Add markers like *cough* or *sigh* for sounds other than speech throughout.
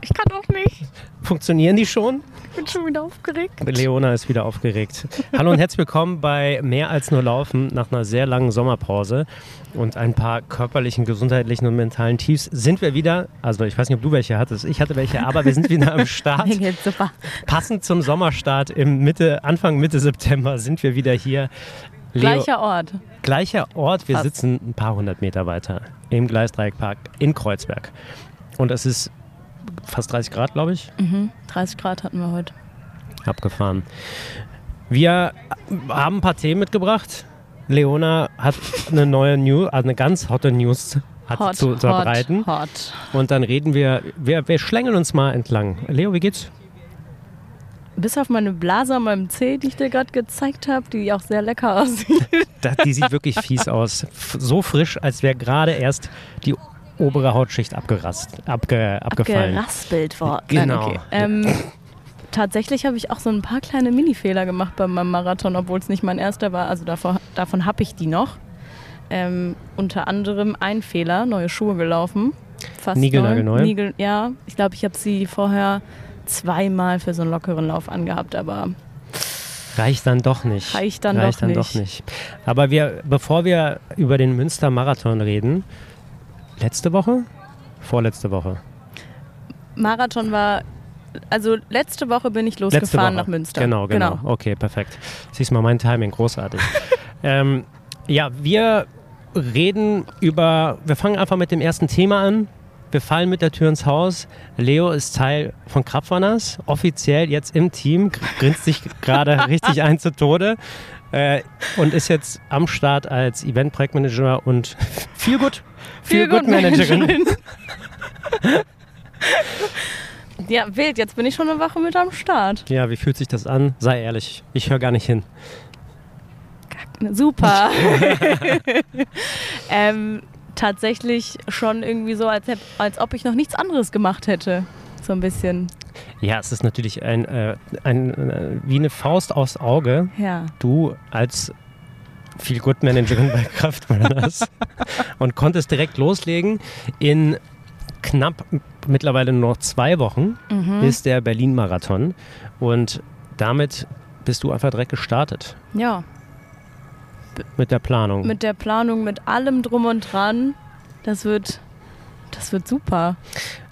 Ich kann auch nicht. Funktionieren die schon? Ich bin schon wieder aufgeregt. Leona ist wieder aufgeregt. Hallo und herzlich willkommen bei Mehr als nur Laufen nach einer sehr langen Sommerpause und ein paar körperlichen, gesundheitlichen und mentalen Tiefs sind wir wieder. Also ich weiß nicht, ob du welche hattest. Ich hatte welche, aber wir sind wieder am Start. *laughs* Mir geht's super. Passend zum Sommerstart im Mitte, Anfang Mitte September sind wir wieder hier. Leo, Gleicher Ort. gleicher Ort. Wir Fast. sitzen ein paar hundert Meter weiter im Gleisdreieckpark in Kreuzberg. Und es ist fast 30 Grad, glaube ich. Mhm. 30 Grad hatten wir heute. Abgefahren. Wir haben ein paar Themen mitgebracht. Leona hat eine neue News, also eine ganz hotte News hat Hot, zu unterbreiten. hot, hot. Und dann reden wir, wir, wir schlängeln uns mal entlang. Leo, wie geht's? Bis auf meine Blase an meinem Zeh, die ich dir gerade gezeigt habe, die auch sehr lecker *laughs* aussieht. Die sieht wirklich fies aus. So frisch, als wäre gerade erst die obere Hautschicht abgerast, abge, abgefallen. Geraspelt worden. Genau. Okay. Ähm, tatsächlich habe ich auch so ein paar kleine Mini-Fehler gemacht beim meinem Marathon, obwohl es nicht mein erster war. Also davor, davon habe ich die noch. Ähm, unter anderem ein Fehler, neue Schuhe gelaufen. Fast Niegelnagelneu? Niegel, ja, ich glaube, ich habe sie vorher zweimal für so einen lockeren Lauf angehabt, aber Reicht dann doch nicht. Reicht dann Reicht doch dann nicht. doch nicht. Aber wir, bevor wir über den Münster Marathon reden, letzte Woche? Vorletzte Woche. Marathon war, also letzte Woche bin ich losgefahren nach Münster. Genau, genau, Okay, perfekt. Siehst mal, mein Timing, großartig. *laughs* ähm, ja, wir reden über, wir fangen einfach mit dem ersten Thema an. Wir fallen mit der Tür ins Haus. Leo ist Teil von Krapfanners, offiziell jetzt im Team, gr- grinst sich gerade *laughs* richtig ein zu Tode äh, und ist jetzt am Start als Event-Projektmanager und viel gut, viel gut Managerin. *laughs* Ja, wild, jetzt bin ich schon eine Woche mit am Start. Ja, wie fühlt sich das an? Sei ehrlich, ich höre gar nicht hin. Super. *laughs* ähm, tatsächlich schon irgendwie so, als, als ob ich noch nichts anderes gemacht hätte. So ein bisschen. Ja, es ist natürlich ein, äh, ein, äh, wie eine Faust aufs Auge. Ja. Du als viel gut Managerin bei *laughs* Kraftburners und konntest direkt loslegen. In knapp mittlerweile nur noch zwei Wochen Mhm. ist der Berlin-Marathon und damit bist du einfach direkt gestartet Ja. mit der Planung. Mit der Planung, mit allem drum und dran. Das wird, das wird super.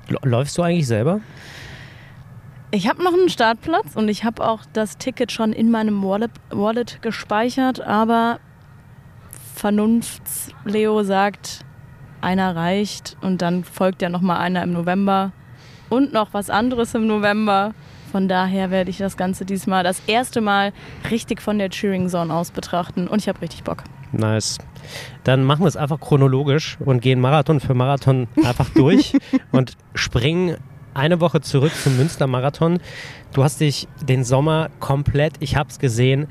L- Läufst du eigentlich selber? Ich habe noch einen Startplatz und ich habe auch das Ticket schon in meinem Wallet, Wallet gespeichert, aber Vernunfts-Leo sagt, einer reicht und dann folgt ja nochmal einer im November und noch was anderes im November. Von daher werde ich das Ganze diesmal das erste Mal richtig von der Cheering Zone aus betrachten und ich habe richtig Bock. Nice. Dann machen wir es einfach chronologisch und gehen Marathon für Marathon einfach durch *laughs* und springen eine Woche zurück zum Münster-Marathon. Du hast dich den Sommer komplett, ich habe es gesehen,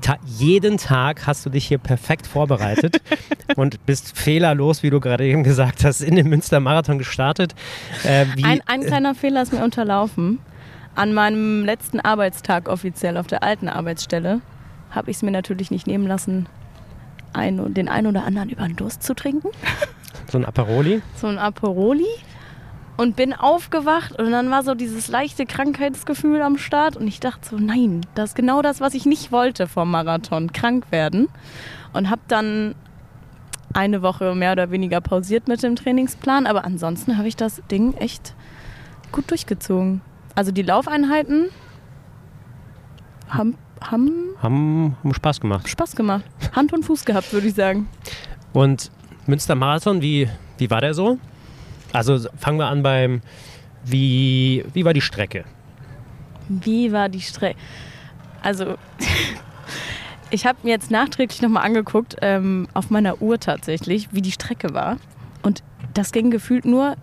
ta jeden Tag hast du dich hier perfekt vorbereitet *laughs* und bist fehlerlos, wie du gerade eben gesagt hast, in den Münster-Marathon gestartet. Äh, Ein, ein kleiner Fehler ist mir unterlaufen. An meinem letzten Arbeitstag offiziell auf der alten Arbeitsstelle habe ich es mir natürlich nicht nehmen lassen, ein, den einen oder anderen über den Durst zu trinken. so ein Aperoli. So ein Aperoli. Und bin aufgewacht und dann war so dieses leichte Krankheitsgefühl am Start und ich dachte so, nein, das ist genau das, was ich nicht wollte vom Marathon, krank werden. Und habe dann eine Woche mehr oder weniger pausiert mit dem Trainingsplan, aber ansonsten habe ich das Ding echt gut durchgezogen. Also die Laufeinheiten haben, haben Haben, haben Spaß gemacht. Spaß gemacht. Hand und Fuß gehabt, würde ich sagen. Und Münster-Marathon, wie, wie war der so? Also fangen wir an beim, wie, wie war die Strecke? Wie war die Strecke? Also, *laughs* ich habe mir jetzt nachträglich nochmal angeguckt, ähm, auf meiner Uhr tatsächlich, wie die Strecke war. Und das ging gefühlt nur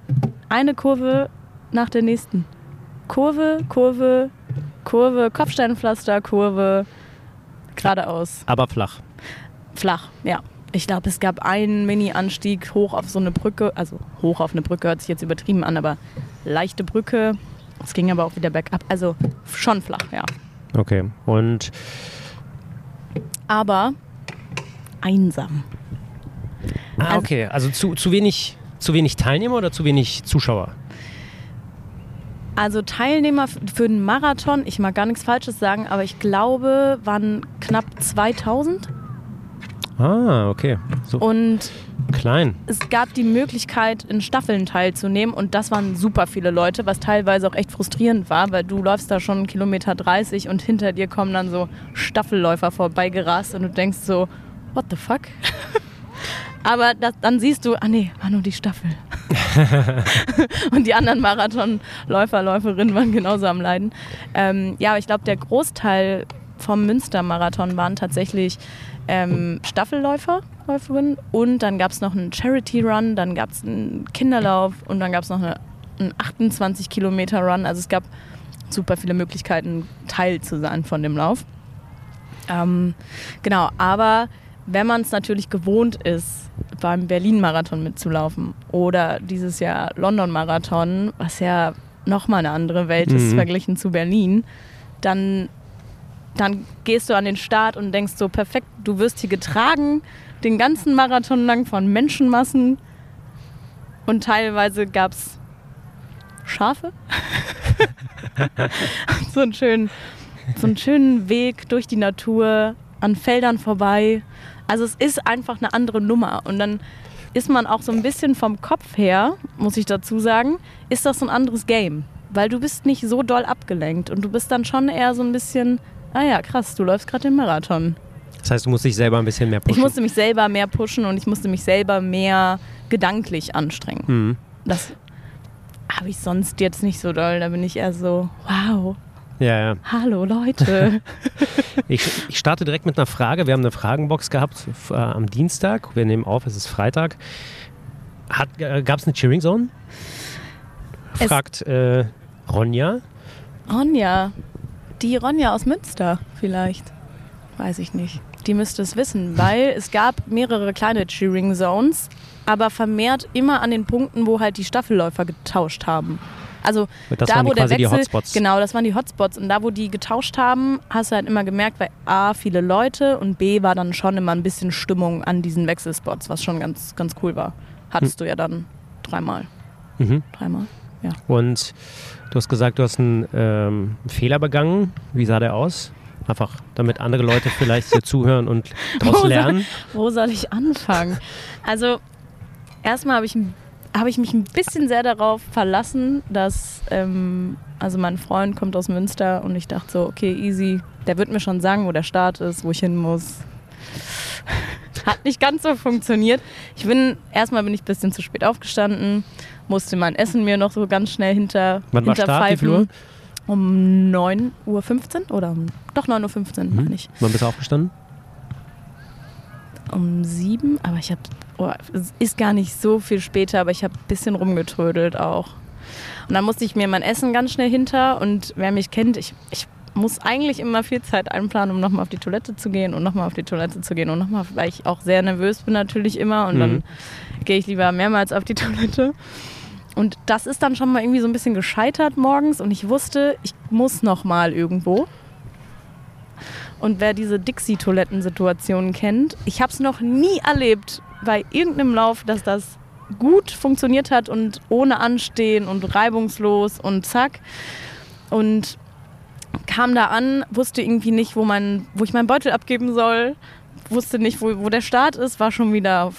eine Kurve nach der nächsten. Kurve, Kurve, Kurve, Kopfsteinpflaster, Kurve, geradeaus. Aber flach. Flach, ja. Ich glaube, es gab einen Mini-Anstieg hoch auf so eine Brücke. Also hoch auf eine Brücke hört sich jetzt übertrieben an, aber leichte Brücke. Es ging aber auch wieder bergab. Also schon flach, ja. Okay. Und Aber einsam. ah, Also- okay, also zu, zu wenig zu wenig Teilnehmer oder zu wenig Zuschauer? Also Teilnehmer für den Marathon, ich mag gar nichts Falsches sagen, aber ich glaube, waren knapp 2000. Ah, okay. So Und klein. es gab die Möglichkeit, in Staffeln teilzunehmen und das waren super viele Leute, was teilweise auch echt frustrierend war, weil du läufst da schon einen Kilometer 30 und hinter dir kommen dann so Staffelläufer vorbeigerast und du denkst so, what the fuck? *laughs* Aber das, dann siehst du, ah nee, war nur die Staffel. *laughs* und die anderen Marathonläufer, Läuferinnen waren genauso am Leiden. Ähm, ja, aber ich glaube, der Großteil vom Münster-Marathon waren tatsächlich ähm, Staffelläufer, Läuferinnen. Und dann gab es noch einen Charity-Run, dann gab es einen Kinderlauf und dann gab es noch eine, einen 28-Kilometer-Run. Also es gab super viele Möglichkeiten, Teil zu sein von dem Lauf. Ähm, genau, aber wenn man es natürlich gewohnt ist, beim Berlin-Marathon mitzulaufen oder dieses Jahr London-Marathon, was ja nochmal eine andere Welt ist Mhm. verglichen zu Berlin, dann, dann gehst du an den Start und denkst so, perfekt, du wirst hier getragen, den ganzen Marathon lang von Menschenmassen und teilweise gab es Schafe. *laughs* so, einen schönen, so einen schönen Weg durch die Natur, an Feldern vorbei. Also es ist einfach eine andere Nummer. Und dann ist man auch so ein bisschen vom Kopf her, muss ich dazu sagen, ist das so ein anderes Game. Weil du bist nicht so doll abgelenkt und du bist dann schon eher so ein bisschen, ah ja, krass, du läufst gerade den Marathon. Das heißt, du musst dich selber ein bisschen mehr pushen. Ich musste mich selber mehr pushen und ich musste mich selber mehr gedanklich anstrengen. Mhm. Das habe ich sonst jetzt nicht so doll. Da bin ich eher so, wow, Ja, ja. hallo Leute. *laughs* Ich, ich starte direkt mit einer Frage. Wir haben eine Fragenbox gehabt äh, am Dienstag. Wir nehmen auf, es ist Freitag. Äh, Gab es eine Cheering Zone? Fragt äh, Ronja. Ronja, die Ronja aus Münster vielleicht. Weiß ich nicht. Die müsste es wissen, weil es gab mehrere kleine Cheering Zones, aber vermehrt immer an den Punkten, wo halt die Staffelläufer getauscht haben. Also Das da, wo der Wechsel, Hotspots. genau, das waren die Hotspots und da, wo die getauscht haben, hast du halt immer gemerkt, weil a viele Leute und b war dann schon immer ein bisschen Stimmung an diesen Wechselspots, was schon ganz ganz cool war. Hattest du ja dann dreimal, Mhm. dreimal. Und du hast gesagt, du hast einen ähm, Fehler begangen. Wie sah der aus? Einfach, damit andere Leute vielleicht hier *laughs* zuhören und daraus Wo soll- lernen. Wo soll ich anfangen? Also, erstmal habe ich, hab ich mich ein bisschen sehr darauf verlassen, dass, ähm, also mein Freund kommt aus Münster und ich dachte so, okay, easy, der wird mir schon sagen, wo der Start ist, wo ich hin muss. *laughs* Hat nicht ganz so funktioniert. Ich bin, erstmal bin ich ein bisschen zu spät aufgestanden, musste mein Essen mir noch so ganz schnell hinter, Wann war Start? Um 9.15 Uhr oder um, doch 9.15 Uhr, Mhm. meine ich Wann bist du aufgestanden? um sieben, aber ich habe, oh, es ist gar nicht so viel später, aber ich habe ein bisschen rumgetrödelt auch. Und dann musste ich mir mein Essen ganz schnell hinter und wer mich kennt, ich, ich muss eigentlich immer viel Zeit einplanen, um nochmal auf die Toilette zu gehen und nochmal auf die Toilette zu gehen und nochmal, weil ich auch sehr nervös bin natürlich immer und Mhm. dann gehe ich lieber mehrmals auf die *laughs* Toilette. Und das ist dann schon mal irgendwie so ein bisschen gescheitert morgens und ich wusste, ich muss nochmal irgendwo. Und wer diese Dixie-Toilettensituation kennt, ich habe es noch nie erlebt bei irgendeinem Lauf, dass das gut funktioniert hat und ohne Anstehen und reibungslos und zack. Und kam da an, wusste irgendwie nicht, wo, mein, wo ich meinen Beutel abgeben soll, wusste nicht, wo, wo der Start ist, war schon wieder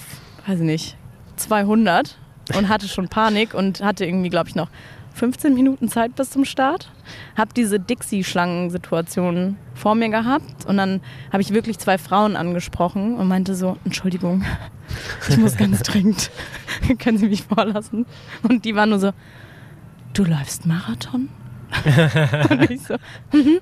weiß ich nicht, 200 und hatte schon Panik und hatte irgendwie, glaube ich, noch 15 Minuten Zeit bis zum Start. Hab diese Dixie-Schlangen-Situation vor mir gehabt und dann habe ich wirklich zwei Frauen angesprochen und meinte so, Entschuldigung, *laughs* ich muss ganz dringend, *laughs* können Sie mich vorlassen? Und die waren nur so, du läufst Marathon? *laughs* und ich so, mhm.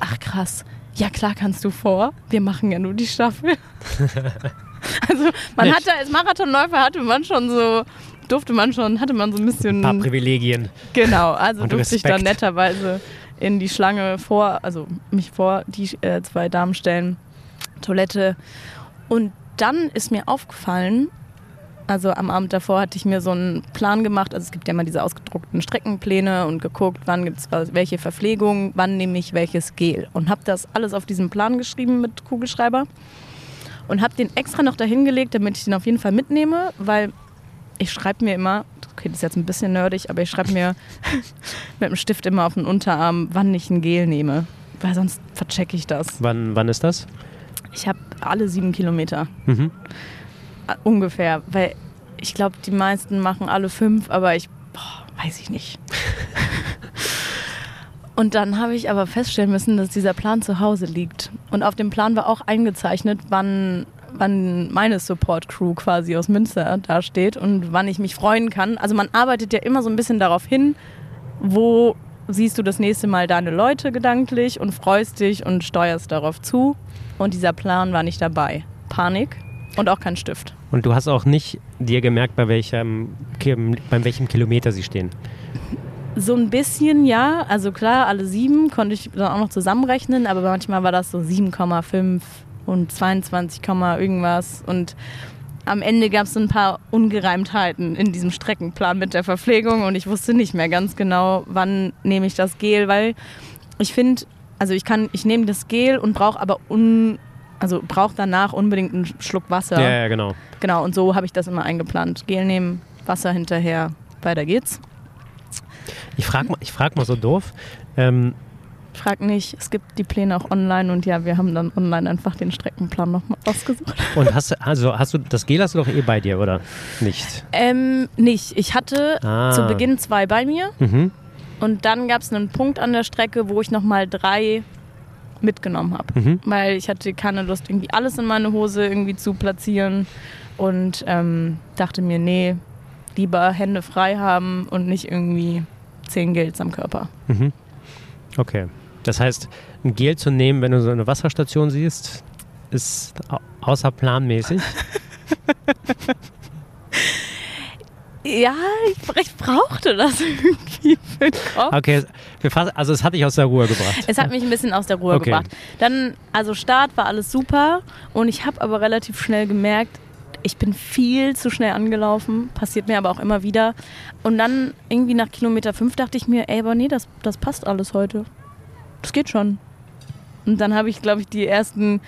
ach krass, ja klar kannst du vor, wir machen ja nur die Staffel. *laughs* also man Nett. hatte als Marathonläufer hatte man schon so, durfte man schon, hatte man so ein bisschen... Ein paar Privilegien. Genau, also durfte ich dann Respekt. netterweise in die Schlange vor, also mich vor die äh, zwei Damen stellen, Toilette. Und dann ist mir aufgefallen, also am Abend davor hatte ich mir so einen Plan gemacht, also es gibt ja immer diese ausgedruckten Streckenpläne und geguckt, wann gibt es welche Verpflegung, wann nehme ich welches Gel. Und habe das alles auf diesem Plan geschrieben mit Kugelschreiber und habe den extra noch dahin gelegt, damit ich den auf jeden Fall mitnehme, weil ich schreibe mir immer, okay, das ist jetzt ein bisschen nerdig, aber ich schreibe mir *laughs* mit dem Stift immer auf den Unterarm, wann ich ein Gel nehme. Weil sonst verchecke ich das. Wann, wann ist das? Ich habe alle sieben Kilometer. Mhm. Äh, Ungefähr. Weil ich glaube, die meisten machen alle fünf, aber ich boah, weiß ich nicht. *laughs* Und dann habe ich aber feststellen müssen, dass dieser Plan zu Hause liegt. Und auf dem Plan war auch eingezeichnet, wann, wann meine Support-Crew quasi aus Münster da steht und wann ich mich freuen kann. Also man arbeitet ja immer so ein bisschen darauf hin, wo siehst du das nächste Mal deine Leute gedanklich und freust dich und steuerst darauf zu. Und dieser Plan war nicht dabei. Panik und auch kein Stift. Und du hast auch nicht dir gemerkt, bei welchem, bei welchem Kilometer sie stehen. So ein bisschen, ja. Also klar, alle sieben konnte ich dann auch noch zusammenrechnen, aber manchmal war das so 7,5 und 22, Komma irgendwas. Und am Ende gab es ein paar Ungereimtheiten in diesem Streckenplan mit der Verpflegung und ich wusste nicht mehr ganz genau, wann nehme ich das Gel, weil ich finde, also ich kann, ich nehme das Gel und brauche aber un, also brauche danach unbedingt einen Schluck Wasser. Ja, ja, genau. Genau, und so habe ich das immer eingeplant. Gel nehmen, Wasser hinterher, weiter geht's. Ich frage mal, ich frag mal so doof. Ähm, Frag nicht, es gibt die Pläne auch online und ja, wir haben dann online einfach den Streckenplan nochmal ausgesucht. *laughs* und hast du, also hast du, das Gel hast du doch eh bei dir, oder? Nicht? Ähm, nicht. Ich hatte Ah. zu Beginn zwei bei mir Mhm. und dann gab es einen Punkt an der Strecke, wo ich nochmal drei mitgenommen habe. Mhm. Weil ich hatte keine Lust, irgendwie alles in meine Hose irgendwie zu platzieren und ähm, dachte mir, nee, lieber Hände frei haben und nicht irgendwie zehn Gels am Körper. Mhm. Okay. Das heißt, ein Gel zu nehmen, wenn du so eine Wasserstation siehst, ist au- außerplanmäßig. *laughs* Ja, ich, ich brauchte das *laughs* irgendwie für den Kopf. Okay, also es hat dich aus der Ruhe gebracht. Es hat mich ein bisschen aus der Ruhe Okay. gebracht. Dann, also Start war alles super und ich habe aber relativ schnell gemerkt, ich bin viel zu schnell angelaufen, passiert mir aber auch immer wieder. Und dann irgendwie nach Kilometer 5 dachte ich mir, ey, aber nee, das, das passt alles heute. Das geht schon. Und dann habe ich, glaube ich, die ersten,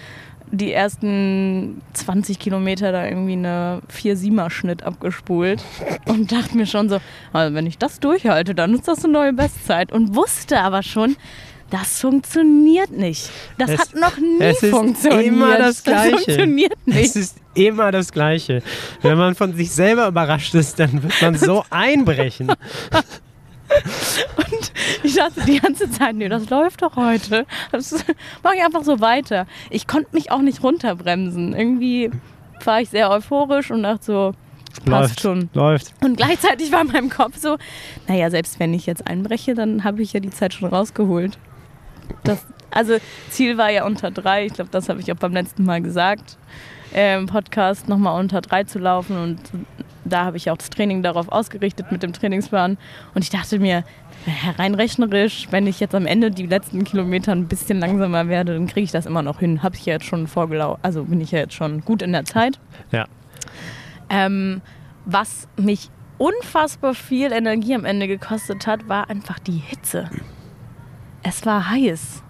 die ersten 20 Kilometer da irgendwie eine 4-7er-Schnitt abgespult und dachte mir schon so, also wenn ich das durchhalte, dann ist das eine neue Bestzeit. Und wusste aber schon, das funktioniert nicht. Das Es- hat noch *laughs* nie es ist funktioniert. immer das Gleiche. funktioniert Es nicht. ist immer das Gleiche. Wenn man von sich selber überrascht ist, dann wird man so einbrechen. *laughs* Ich dachte die ganze Zeit, nee, das läuft doch heute. Das mache ich einfach so weiter. Ich konnte mich auch nicht runterbremsen. Irgendwie war ich sehr euphorisch und dachte so, passt Läuft. schon. Läuft. Und gleichzeitig war in meinem Kopf so, naja, selbst wenn ich jetzt einbreche, dann habe ich ja die Zeit schon rausgeholt. Das, also Ziel war ja unter drei. Ich glaube, das habe ich auch beim letzten Mal gesagt. Im Podcast nochmal unter drei zu laufen. Und da habe ich auch das Training darauf ausgerichtet mit dem Trainingsplan. Und ich dachte mir, rein rechnerisch, wenn ich jetzt am Ende die letzten Kilometer ein bisschen langsamer werde, dann kriege ich das immer noch hin. Habe ich ja jetzt schon vorgelaufen. Also bin ich ja jetzt schon gut in der Zeit. Ja. Ähm, was mich unfassbar viel Energie am Ende gekostet hat, war einfach die Hitze. Es war heiß.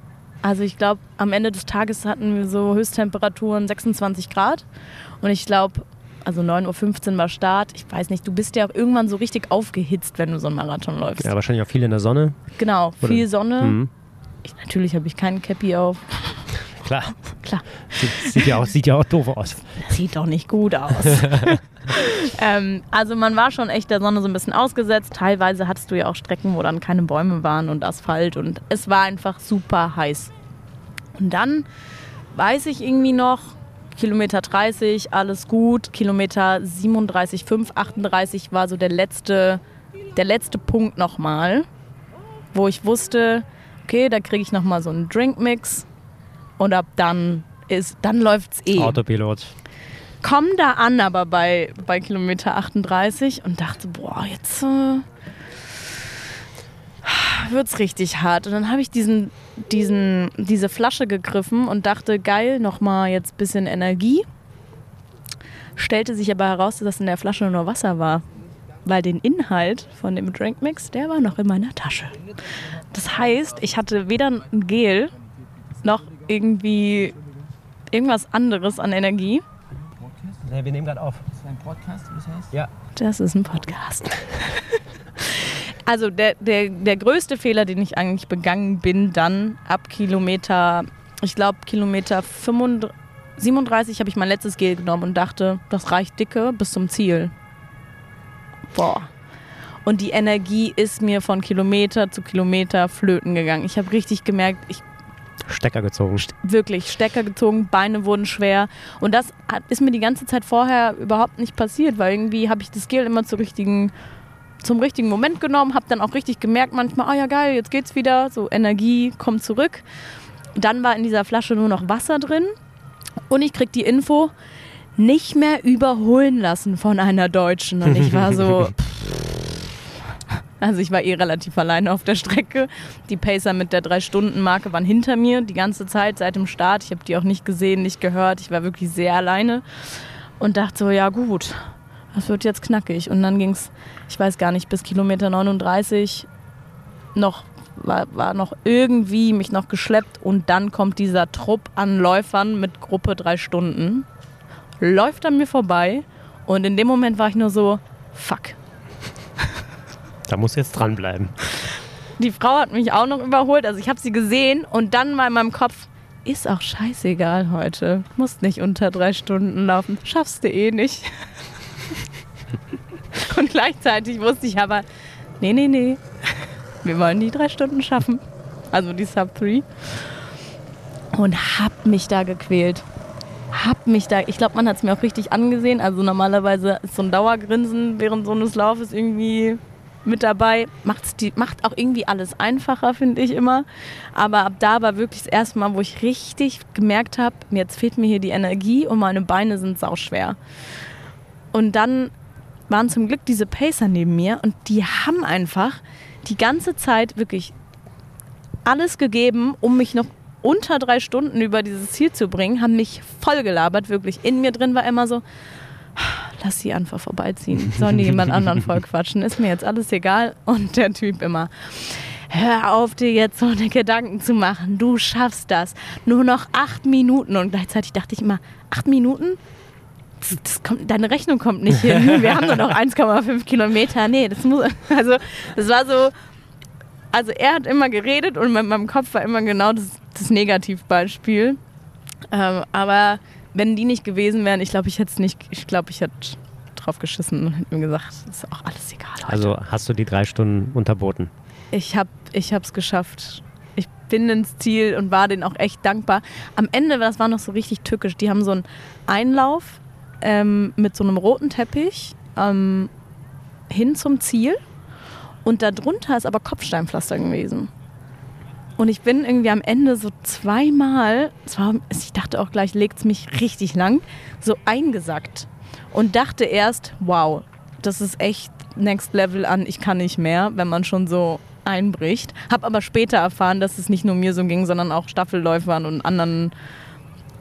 Also ich glaube, am Ende des Tages hatten wir so Höchsttemperaturen 26 Grad. Und ich glaube, also 9.15 Uhr war Start. Ich weiß nicht, du bist ja auch irgendwann so richtig aufgehitzt, wenn du so einen Marathon läufst. Ja, wahrscheinlich auch viel in der Sonne. Genau, Oder- viel Sonne. Mhm. Ich, natürlich habe ich keinen Cappy auf. Klar. Klar. Sieht, sieht, ja auch, sieht ja auch doof aus. Sieht doch nicht gut aus. *laughs* ähm, also man war schon echt der Sonne so ein bisschen ausgesetzt. Teilweise hattest du ja auch Strecken, wo dann keine Bäume waren und Asphalt und es war einfach super heiß. Und dann weiß ich irgendwie noch, Kilometer 30, alles gut. Kilometer 37, 5, 38 war so der letzte, der letzte Punkt nochmal, wo ich wusste, okay, da kriege ich nochmal so einen Drinkmix und ab dann ist, dann läuft's eh Autopilot. komm da an, aber bei, bei Kilometer 38 und dachte, boah, jetzt äh, wird's richtig hart. Und dann habe ich diesen, diesen, diese Flasche gegriffen und dachte, geil, nochmal jetzt bisschen Energie. Stellte sich aber heraus, dass in der Flasche nur Wasser war. Weil den Inhalt von dem Drinkmix, der war noch in meiner Tasche. Das heißt, ich hatte weder ein Gel noch irgendwie irgendwas anderes an Energie. Nee, wir nehmen gerade auf. Ist das ein Podcast, wie das heißt? Ja. Das ist ein Podcast. *laughs* also der, der, der größte Fehler, den ich eigentlich begangen bin, dann ab Kilometer, ich glaube Kilometer 35, 37 habe ich mein letztes Gel genommen und dachte, das reicht dicke bis zum Ziel. Boah. Und die Energie ist mir von Kilometer zu Kilometer flöten gegangen. Ich habe richtig gemerkt, ich Stecker gezogen. wirklich Stecker gezogen, Beine wurden schwer. Und das hat, ist mir die ganze Zeit vorher überhaupt nicht passiert, weil irgendwie habe ich das Gel immer zur richtigen, zum richtigen Moment genommen, habe dann auch richtig gemerkt manchmal, oh ja geil, jetzt geht's wieder, so Energie kommt zurück. Dann war in dieser Flasche nur noch Wasser drin und ich krieg die Info, nicht mehr überholen lassen von einer Deutschen. Und ich war so, *laughs* also ich war eh relativ alleine auf der Strecke. Die Pacer mit der 3-Stunden-Marke waren hinter mir die ganze Zeit seit dem Start. Ich habe die auch nicht gesehen, nicht gehört. Ich war wirklich sehr alleine und dachte so, ja gut, das wird jetzt knackig. Und dann ging es, ich weiß gar nicht, bis Kilometer 39 noch war, war noch irgendwie mich noch geschleppt und dann kommt dieser Trupp an Läufern mit Gruppe drei Stunden, läuft an mir vorbei und in dem Moment war ich nur so, fuck, *laughs* Da muss jetzt dranbleiben. Die Frau hat mich auch noch überholt, also ich habe sie gesehen und dann mal in meinem Kopf, ist auch scheißegal heute. Musst nicht unter drei Stunden laufen. Schaffst du eh nicht. *laughs* *laughs* und gleichzeitig wusste ich aber, nee, nee, nee. Wir wollen die drei Stunden schaffen. Also die Sub 3. Und hab mich da gequält. Hab mich da, ich glaube, man hat es mir auch richtig angesehen. Also normalerweise ist so ein Dauergrinsen während so eines Laufes irgendwie mit dabei. Macht's die, macht auch irgendwie alles einfacher, finde ich immer. Aber ab da war wirklich das erste Mal, wo ich richtig gemerkt habe, jetzt fehlt mir hier die Energie und meine Beine sind sauschwer. Und dann waren zum Glück diese Pacer neben mir und die haben einfach die ganze Zeit wirklich alles gegeben, um mich noch unter drei Stunden über dieses Ziel zu bringen, haben mich voll gelabert, wirklich. In mir drin war immer so, lass sie einfach vorbeiziehen. Sollen die jemand anderen *laughs* voll quatschen? Ist mir jetzt alles egal. Und der Typ immer, hör auf, dir jetzt so eine Gedanken zu machen. Du schaffst das. Nur noch acht Minuten. Und gleichzeitig dachte ich immer, acht Minuten? Das, das kommt, deine Rechnung kommt nicht hin. *laughs* Wir haben nur noch 1,5 Kilometer. Nee, das muss. Also, das war so. Also, er hat immer geredet und in meinem Kopf war immer genau das, das Negativbeispiel. Ähm, aber wenn die nicht gewesen wären, ich glaube, ich hätte es nicht, ich glaube, ich hätte drauf geschissen und hätte mir gesagt, ist auch alles egal. Heute. Also hast du die drei Stunden unterboten? Ich habe ich es geschafft. Ich bin ins Ziel und war denen auch echt dankbar. Am Ende, das war noch so richtig tückisch, die haben so einen Einlauf ähm, mit so einem roten Teppich ähm, hin zum Ziel und darunter ist aber Kopfsteinpflaster gewesen. Und ich bin irgendwie am Ende so zweimal, zwar, ich dachte auch gleich, legt es mich richtig lang, so eingesackt. Und dachte erst, wow, das ist echt Next Level an, ich kann nicht mehr, wenn man schon so einbricht. Hab aber später erfahren, dass es nicht nur mir so ging, sondern auch Staffelläufern und anderen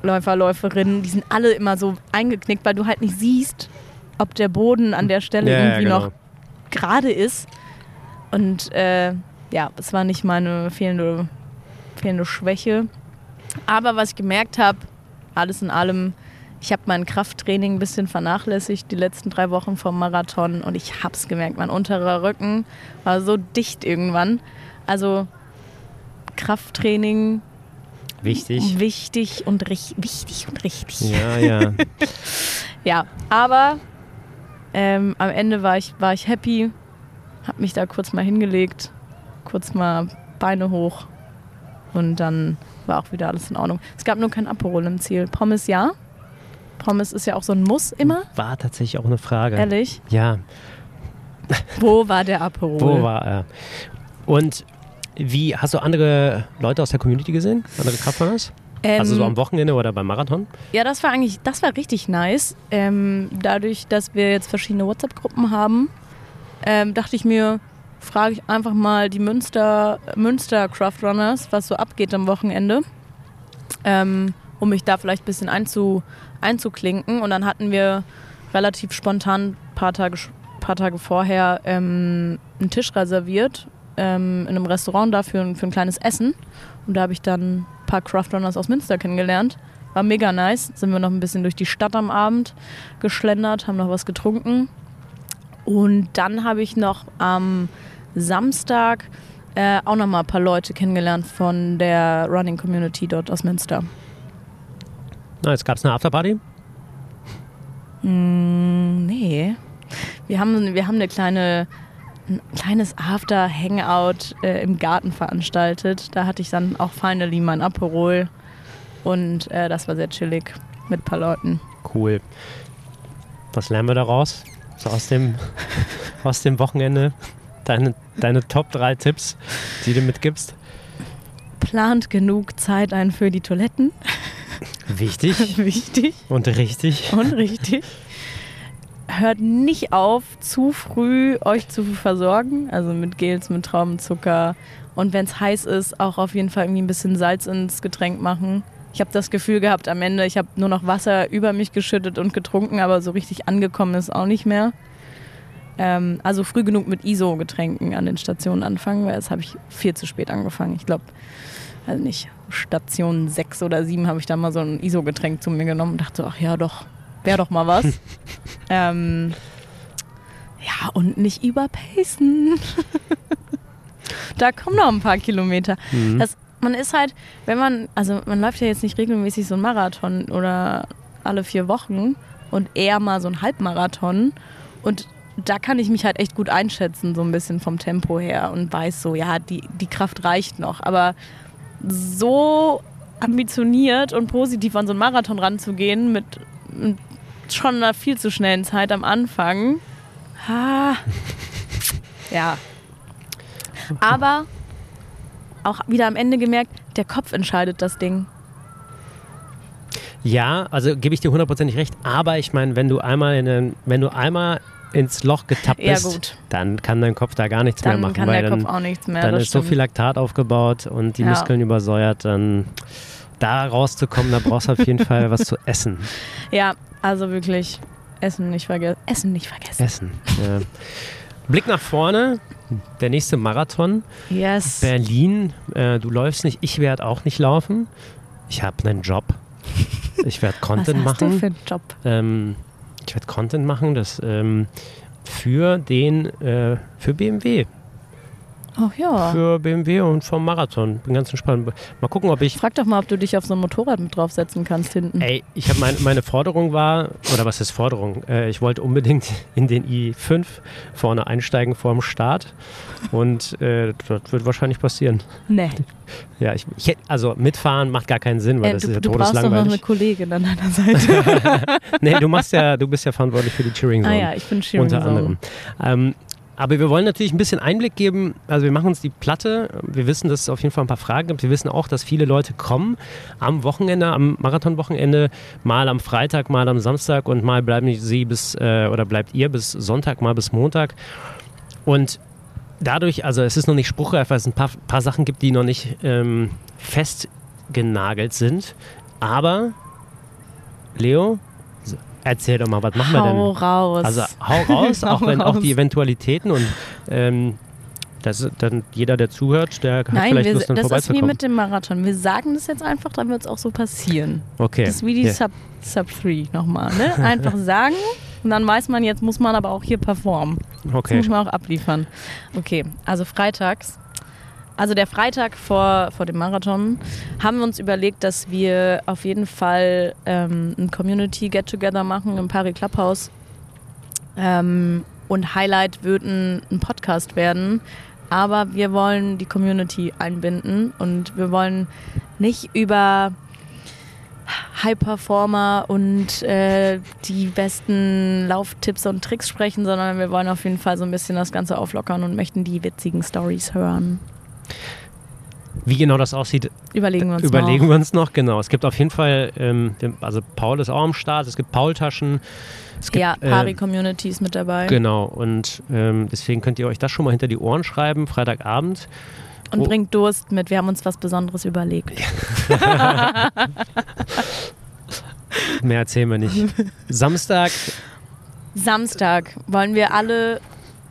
Läufer, Läuferinnen. Die sind alle immer so eingeknickt, weil du halt nicht siehst, ob der Boden an der Stelle Ja, ja, irgendwie genau. noch gerade ist. Und äh, ja, es war nicht meine fehlende, fehlende Schwäche. Aber was ich gemerkt habe, alles in allem, ich habe mein Krafttraining ein bisschen vernachlässigt die letzten drei Wochen vom Marathon und ich habe es gemerkt, mein unterer Rücken war so dicht irgendwann. Also Krafttraining Wichtig. wichtig und rich- wichtig und richtig. Ja, ja. *laughs* Ja, aber ähm, am Ende war ich, war ich happy, habe mich da kurz mal hingelegt, kurz mal Beine hoch und dann war auch wieder alles in Ordnung. Es gab nur kein Aperol im Ziel. Pommes ja. Pommes ist ja auch so ein Muss immer, War tatsächlich auch eine Frage. ehrlich. Ja, Wo war der Aperol? wo war er? Und wie, hast du andere Leute aus der Community gesehen? Andere Kraftrunners? Ähm, Also so am Wochenende oder beim Marathon? Ja, das war eigentlich, das war richtig nice. Ähm, dadurch, dass wir jetzt verschiedene WhatsApp-Gruppen haben, ähm, dachte ich mir, frage ich einfach mal die Münster, Münster Craft Runners, was so abgeht am Wochenende, ähm, um mich da vielleicht ein bisschen einzu, einzuklinken. Und dann hatten wir relativ spontan, ein paar Tage, paar Tage vorher, ähm, einen Tisch reserviert ähm, in einem Restaurant dafür für ein kleines Essen. Und da habe ich dann ein paar Craft Runners aus Münster kennengelernt. war mega nice. Sind wir noch ein bisschen durch die Stadt am Abend geschlendert, haben noch was getrunken. Und dann habe ich noch am Samstag äh, auch noch mal ein paar Leute kennengelernt von der Running Community dort aus Münster. Na, jetzt gab es eine Afterparty? Mm, nee. Wir haben, wir haben eine kleine, ein kleines After-Hangout äh, im Garten veranstaltet. Da hatte ich dann auch finally mein Aperol. Und äh, das war sehr chillig mit ein paar Leuten. Cool. Was lernen wir daraus? So aus dem, *laughs* aus dem Wochenende? Deine, deine Top 3 Tipps, die du mitgibst? Plant genug Zeit ein für die Toiletten. Wichtig. *laughs* Wichtig. Und richtig. Und richtig. Hört nicht auf, zu früh euch zu versorgen. Also mit Gels, mit Traubenzucker. Und wenn es heiß ist, auch auf jeden Fall irgendwie ein bisschen Salz ins Getränk machen. Ich habe das Gefühl gehabt am Ende, ich habe nur noch Wasser über mich geschüttet und getrunken, aber so richtig angekommen ist auch nicht mehr. Ähm, also früh genug mit ISO-Getränken an den Stationen anfangen, weil das habe ich viel zu spät angefangen. Ich glaube, also nicht, Station 6 oder 7 habe ich da mal so ein ISO-Getränk zu mir genommen und dachte, ach ja, doch, wäre doch mal was. *laughs* ähm, ja, und nicht überpacen. da kommen noch ein paar Kilometer. Mhm. Das, man ist halt, wenn man, also man läuft ja jetzt nicht regelmäßig so einen Marathon oder alle vier Wochen und eher mal so einen Halbmarathon. Und da kann ich mich halt echt gut einschätzen, so ein bisschen vom Tempo her und weiß so, ja, die, die Kraft reicht noch. Aber so ambitioniert und positiv an so einen Marathon ranzugehen mit, mit schon einer viel zu schnellen Zeit am Anfang. Ha. *laughs* Ja. Aber auch wieder am Ende gemerkt, der Kopf entscheidet das Ding. Ja, also gebe ich dir hundertprozentig recht. Aber ich meine, wenn du einmal in den, wenn du einmal ins Loch getappt Ja, bist, gut. dann kann dein Kopf da gar nichts Dann mehr machen, kann weil der dann, Kopf auch nichts mehr. dann ist so stimmt. viel Laktat aufgebaut und die Ja. Muskeln übersäuert, dann da rauszukommen, da brauchst du auf jeden *laughs* Fall was zu essen. Ja, also wirklich Essen nicht vergessen. Essen nicht vergessen. Essen. Ja. Blick nach vorne, der nächste Marathon. Yes. Berlin, äh, du läufst nicht, ich werde auch nicht laufen. Ich habe einen Job. Ich werde *laughs* Was Content hast machen. du für einen Job? Ähm, ich werde Content machen, das ähm, für den äh, für BMW. Ach ja. Für BMW und vom Marathon. Bin ganz entspannt. Mal gucken, ob ich. Frag doch mal, ob du dich auf so ein Motorrad mit draufsetzen kannst hinten. Ey, ich habe mein, meine Forderung war, oder was ist Forderung? Äh, ich wollte unbedingt *laughs* in den i5 vorne einsteigen vorm Start. Und äh, das wird wahrscheinlich passieren. Nee. *laughs* Ja, ich, ich hätt- also mitfahren macht gar keinen Sinn, weil Äh, das du ist ja du brauchst doch noch eine todeslangweilig. Kollegin an deiner *laughs* Seite. nee, du machst ja, du bist ja verantwortlich für die Cheering ah Zone. ja, ich bin Cheering unter Zone. anderem. Ähm, aber wir wollen natürlich ein bisschen Einblick geben. Also wir machen uns die Platte. Wir wissen, dass es auf jeden Fall ein paar Fragen gibt. Wir wissen auch, dass viele Leute kommen am Wochenende, am Marathonwochenende, mal am Freitag, mal am Samstag und mal bleiben sie bis äh, oder bleibt ihr bis Sonntag, mal bis Montag. Und dadurch, also es ist noch nicht spruchreif, weil es ein paar, paar Sachen gibt, die noch nicht ähm, festgenagelt sind. Aber Leo, erzähl doch mal, was machen wir denn? Hau raus. Also hau raus, *laughs* auch Hau wenn auch raus. die Eventualitäten und ähm, das dann jeder, der zuhört, der hat Nein, vielleicht wir, Lust, dann das ist wie mit dem Marathon. Wir sagen das jetzt einfach, dann wird es auch so passieren. okay. Das ist wie die Ja. Sub, Sub 3 nochmal. Ne? *laughs* Einfach sagen und dann weiß man, jetzt muss man aber auch hier performen. Das okay. muss man auch abliefern. Okay, also freitags. Also der Freitag vor, vor dem Marathon haben wir uns überlegt, dass wir auf jeden Fall ähm, ein Community Get-Together machen im Pari Clubhouse. Ähm, und Highlight wird ein, ein Podcast werden. Aber wir wollen die Community einbinden und wir wollen nicht über High Performer und äh, die besten Lauftipps und Tricks sprechen, sondern wir wollen auf jeden Fall so ein bisschen das Ganze auflockern und möchten die witzigen Stories hören. Wie genau das aussieht, Überlegen wir uns überlegen noch. wir uns noch. Genau. Es gibt auf jeden Fall, ähm, also Paul ist auch am Start, es gibt Paul-Taschen. Es gibt, Ja, äh, Pari-Community ist mit dabei. Genau, und ähm, deswegen könnt ihr euch das schon mal hinter die Ohren schreiben, Freitagabend. Und Oh. bringt Durst mit. Wir haben uns was Besonderes überlegt. *laughs* Mehr erzählen wir nicht. *laughs* Samstag, Samstag wollen wir alle,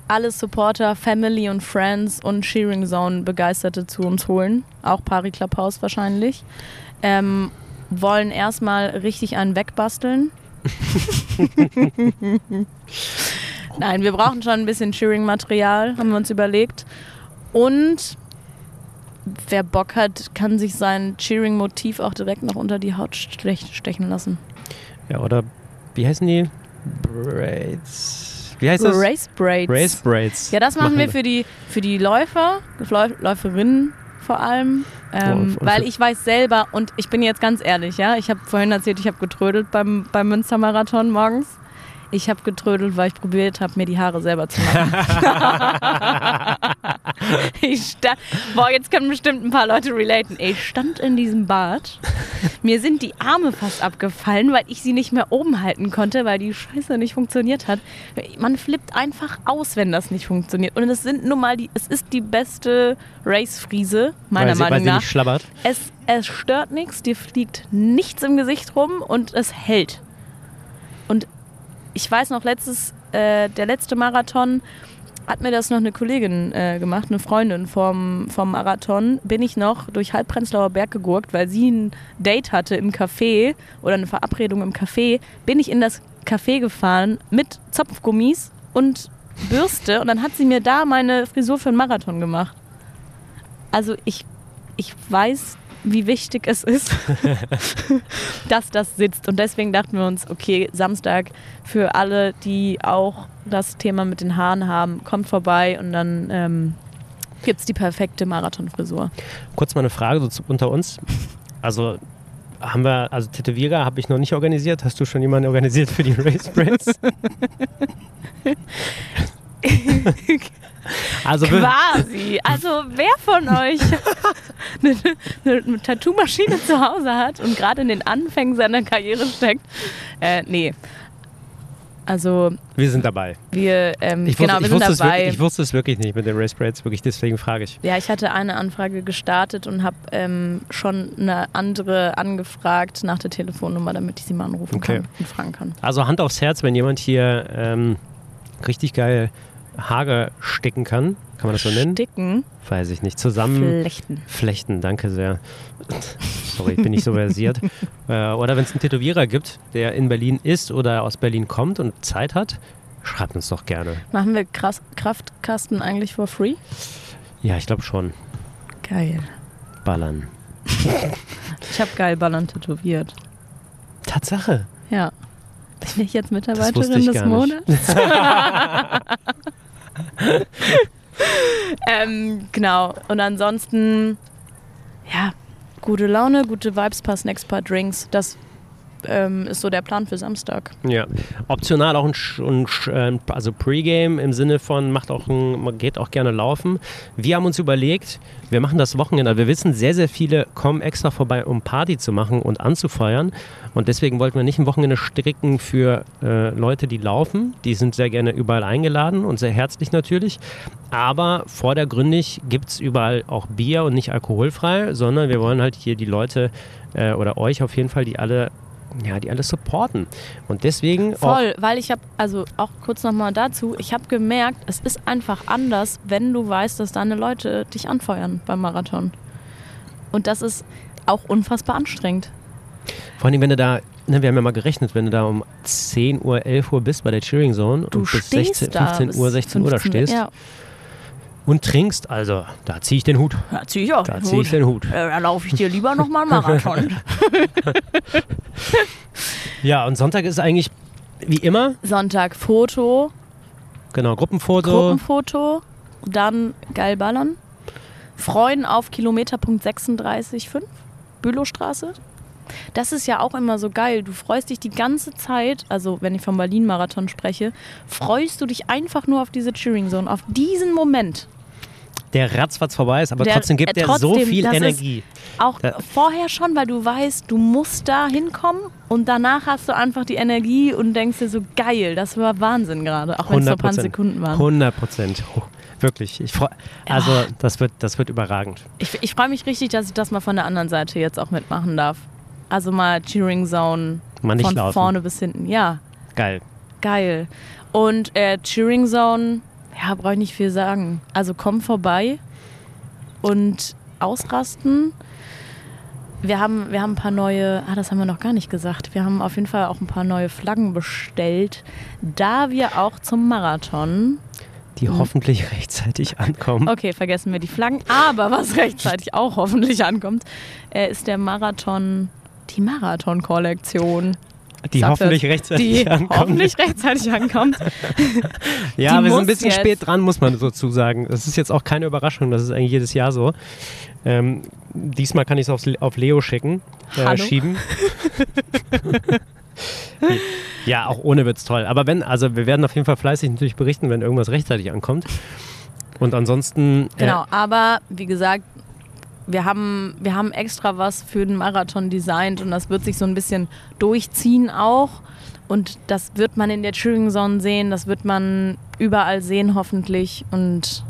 alle Supporter, Family und Friends und Cheering Zone Begeisterte zu uns holen. Auch Pari Clubhouse wahrscheinlich. Ähm, wollen erstmal richtig einen wegbasteln. *laughs* Nein, wir brauchen schon ein bisschen Cheering-Material, haben wir uns überlegt. Und wer Bock hat, kann sich sein Cheering-Motiv auch direkt noch unter die Haut stech- stechen lassen. Ja, oder wie heißen die? Braids. Wie heißt das? Race Braids. Race Braids. Ja, das machen wir für die, für die Läufer, Läu- Läuferinnen vor allem. Ähm, und weil ich weiß selber, und ich bin jetzt ganz ehrlich, ja, ich habe vorhin erzählt, ich habe getrödelt beim, beim Münstermarathon morgens. Ich habe getrödelt, weil ich probiert habe, mir die Haare selber zu machen. *laughs* ich stand, boah, jetzt können bestimmt ein paar Leute relaten. Ich stand in diesem Bad. Mir sind die Arme fast abgefallen, weil ich sie nicht mehr oben halten konnte, weil die Scheiße nicht funktioniert hat. Man flippt einfach aus, wenn das nicht funktioniert. Und es sind nun mal die, es ist die beste Race-Friese, meiner sie, Meinung nach. Es, es stört nichts, dir fliegt nichts im Gesicht rum und es hält. Ich weiß noch, letztes, äh, der letzte Marathon hat mir das noch eine Kollegin äh, gemacht, eine Freundin vom, vom Marathon. Bin ich noch durch Halbprenzlauer Berg gegurkt, weil sie ein Date hatte im Café oder eine Verabredung im Café. Bin ich in das Café gefahren mit Zopfgummis und Bürste und dann hat sie mir da meine Frisur für einen Marathon gemacht. Also ich, ich weiß, wie wichtig es ist, *laughs* dass das sitzt. Und deswegen dachten wir uns, okay, Samstag für alle, die auch das Thema mit den Haaren haben, kommt vorbei und dann ähm, gibt es die perfekte Marathonfrisur. Kurz mal eine Frage so unter uns. Also haben wir, also Tätowierer habe ich noch nicht organisiert. Hast du schon jemanden organisiert für die Race Braids? *laughs* *laughs* also Quasi. Also wer von euch *laughs* eine, eine, eine Tattoo-Maschine zu Hause hat und gerade in den Anfängen seiner Karriere steckt, äh, nee. Also wir sind dabei. wir, ähm, Ich, genau, wusste, wir sind wusste es dabei. wirklich, ich wusste es wirklich nicht mit den Race Braids, wirklich deswegen frage ich. Ja, ich hatte eine Anfrage gestartet und habe ähm, schon eine andere angefragt nach der Telefonnummer, damit ich sie mal anrufen Okay. kann und fragen kann. Also Hand aufs Herz, wenn jemand hier ähm, richtig geil Haare sticken kann, kann man das so nennen? Sticken, Weiß ich nicht. Zusammen flechten. flechten, danke sehr. *laughs* Sorry, ich bin nicht so versiert. *laughs* äh, oder wenn es einen Tätowierer gibt, der in Berlin ist oder aus Berlin kommt und Zeit hat, schreibt uns doch gerne. Machen wir Krass Kraftkasten eigentlich for free? Ja, ich glaube schon. Geil. Ballern. *laughs* Ich habe geil Ballern tätowiert. Tatsache. Ja. Bin ich jetzt Mitarbeiterin ich des. Monats? *laughs* ähm, genau. Und ansonsten, ja, gute Laune, gute Vibes, paar Snacks, paar Drinks. Das ähm, ist so der Plan für Samstag. Ja. Optional auch ein, ein Sch- äh, also Pre-Game im Sinne von macht auch ein, man geht auch gerne laufen. Wir haben uns überlegt, wir machen das Wochenende. Wir wissen, sehr, sehr viele kommen extra vorbei, um Party zu machen und anzufeuern. Und deswegen wollten wir nicht ein Wochenende stricken für äh, Leute, die laufen. Die sind sehr gerne überall eingeladen und sehr herzlich natürlich. Aber vordergründig gibt es überall auch Bier und nicht alkoholfrei, sondern wir wollen halt hier die Leute äh, oder euch auf jeden Fall, die alle ja, die alles supporten. Und deswegen Voll, weil ich habe, also auch kurz nochmal dazu, ich habe gemerkt, es ist einfach anders, wenn du weißt, dass deine Leute dich anfeuern beim Marathon. Und das ist auch unfassbar anstrengend. vor allem, wenn du da, ne, wir haben ja mal gerechnet, wenn du da um 10 Uhr, 11 Uhr bist bei der Cheering Zone Du und bis stehst 16, da 15 bis Uhr, 16 Uhr da 15 stehst Ja, und trinkst, also da ziehe ich den Hut. ja zieh ich auch. Da den ziehe ich den Hut. Äh, da laufe ich dir lieber nochmal einen Marathon. *laughs* Ja, und Sonntag ist eigentlich wie immer, Sonntag Foto, genau, Gruppenfoto. Gruppenfoto, dann geil ballern. Freuen auf Kilometerpunkt 36,5, Bülowstraße. Das ist ja auch immer so geil. Du freust dich die ganze Zeit, also wenn ich vom Berlin-Marathon spreche, freust du dich einfach nur auf diese Cheering Zone, auf diesen Moment. Der ratzfatz vorbei ist, aber Der- trotzdem gibt äh, er so trotzdem, viel Energie. Auch Ja. vorher schon, weil du weißt, du musst da hinkommen und danach hast du einfach die Energie und denkst dir so, geil, das war Wahnsinn gerade, auch wenn es nur ein paar 100%. Sekunden waren. 100 Prozent. Wirklich. Ich freu, also, das wird, das wird überragend. Ich, ich freue mich richtig, dass ich das mal von der anderen Seite jetzt auch mitmachen darf. Also mal Cheering Zone Mal nicht von laufen. vorne bis hinten. Ja, Geil. geil. Und äh, Cheering Zone, ja, brauche ich nicht viel sagen. Also komm vorbei und ausrasten. wir haben, wir haben ein paar neue, ah, das haben wir noch gar nicht gesagt. Wir haben auf jeden Fall auch ein paar neue Flaggen bestellt, da wir auch zum Marathon. Die hoffentlich rechtzeitig ankommen. Okay, vergessen wir die Flaggen. Aber was rechtzeitig auch hoffentlich ankommt, äh, ist der Marathon, die Marathon-Kollektion. Die Sag hoffentlich das. rechtzeitig die ankommen. hoffentlich rechtzeitig ankommt. *laughs* Ja, Die wir sind ein bisschen jetzt. spät dran, muss man sozu sagen. Das ist jetzt auch keine Überraschung, das ist eigentlich jedes Jahr so. Ähm, diesmal kann ich es auf Leo schicken, äh, schieben. *laughs* ja, auch ohne wird's toll. Aber wenn, also wir werden auf jeden Fall fleißig natürlich berichten, wenn irgendwas rechtzeitig ankommt. Und ansonsten, äh, Genau, aber wie gesagt, wir haben, wir haben extra was für den Marathon designt und das wird sich so ein bisschen durchziehen auch. Und das wird man in der Cheering Zone sehen, das wird man überall sehen hoffentlich. Und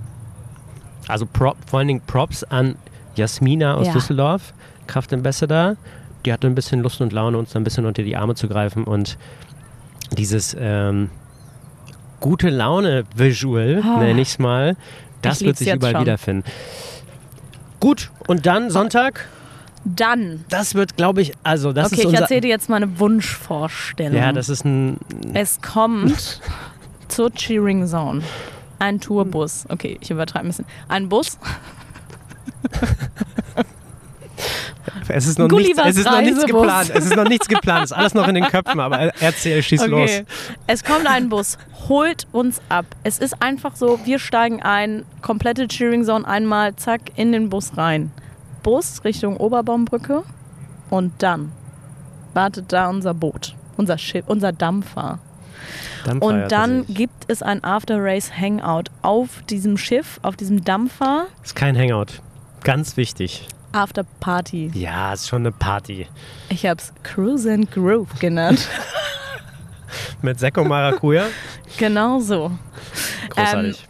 also Prop, vor allen Dingen Props an Jasmina aus Ja. Düsseldorf, Kraftambassador. Die hatte ein bisschen Lust und Laune, uns ein bisschen unter die Arme zu greifen und dieses ähm, gute Laune-Visual, Ah. nenne ich es mal, das wird sich überall schon. wiederfinden. Gut, und dann Sonntag, dann, das wird, glaube ich, also das okay, ist ich unser... erzähle dir jetzt meine Wunschvorstellung. ja, das ist ein... es kommt *laughs* zur Cheering Zone. Ein Tourbus. Okay, ich übertreibe ein bisschen. Ein Bus. *laughs* Es ist noch, nichts, es ist noch nichts geplant. Es ist noch nichts geplant. Es ist alles noch in den Köpfen, aber erzähl, schieß los. Okay. Es kommt ein Bus, holt uns ab. Es ist einfach so, wir steigen ein, komplette Cheering Zone einmal, zack, in den Bus rein. Bus Richtung Oberbaumbrücke und dann wartet da unser Boot, unser Schiff, unser Dampfer. Dann feiert er Und dann sich. gibt es ein After-Race-Hangout auf diesem Schiff, auf diesem Dampfer. Ist kein Hangout. Ganz wichtig. After-Party. Ja, ist schon eine Party. Ich hab's Cruise and Groove genannt. *laughs* Mit Sekko Maracuja. genau so. Großartig.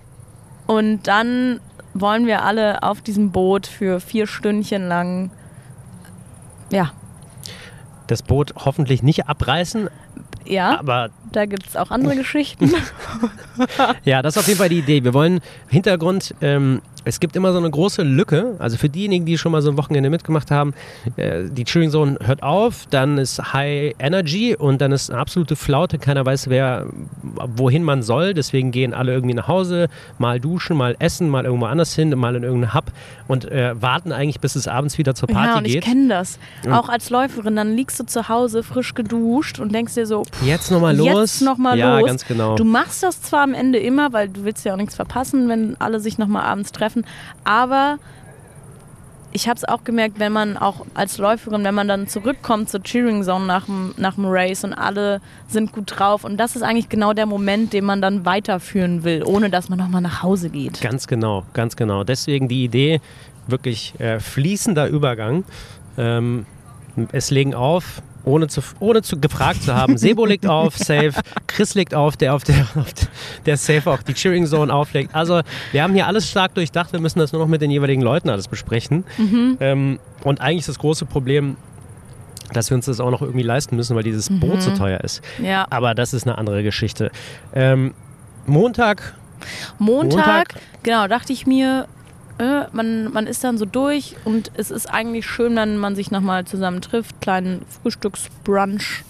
Und dann wollen wir alle auf diesem Boot für vier Stündchen lang, ja, das Boot hoffentlich nicht abreißen, ja, aber da gibt es auch andere *laughs* Geschichten. *laughs* ja, das ist auf jeden Fall die Idee. Wir wollen Hintergrund, ähm, es gibt immer so eine große Lücke. Also für diejenigen, die schon mal so ein Wochenende mitgemacht haben, äh, die Cheering Zone hört auf, dann ist High Energy und dann ist eine absolute Flaute. Keiner weiß, wer wohin man soll. Deswegen gehen alle irgendwie nach Hause, mal duschen, mal essen, mal irgendwo anders hin, mal in irgendeinen Hub und äh, warten eigentlich, bis es abends wieder zur Party ja, und ich geht. kenne das. Auch als Läuferin, dann liegst du zu Hause frisch geduscht und denkst dir so, pff, Jetzt nochmal los. Jetzt noch mal ja, los. ganz genau. Du machst das zwar am Ende immer, weil du willst ja auch nichts verpassen, wenn alle sich nochmal abends treffen, aber ich habe es auch gemerkt, wenn man auch als Läuferin, wenn man dann zurückkommt zur Cheering Zone nach dem, Race und alle sind gut drauf und das ist eigentlich genau der Moment, den man dann weiterführen will, ohne dass man nochmal nach Hause geht. Ganz genau, ganz genau. Deswegen die Idee, wirklich äh, fließender Übergang. Ähm, es legen auf, ohne zu, ohne zu gefragt zu haben. Sebo legt auf, safe. Chris legt auf, der auf der, auf der, safe auch die Cheering Zone auflegt. Also wir haben hier alles stark durchdacht. Wir müssen das nur noch mit den jeweiligen Leuten alles besprechen. Ähm, und eigentlich ist das große Problem, dass wir uns das auch noch irgendwie leisten müssen, weil dieses Boot so teuer ist. Ja. Aber das ist eine andere Geschichte. Ähm, Montag Montag, Montag. genau, dachte ich mir, äh, man, man ist dann so durch und es ist eigentlich schön, wenn man sich nochmal zusammen trifft, kleinen Frühstücksbrunch.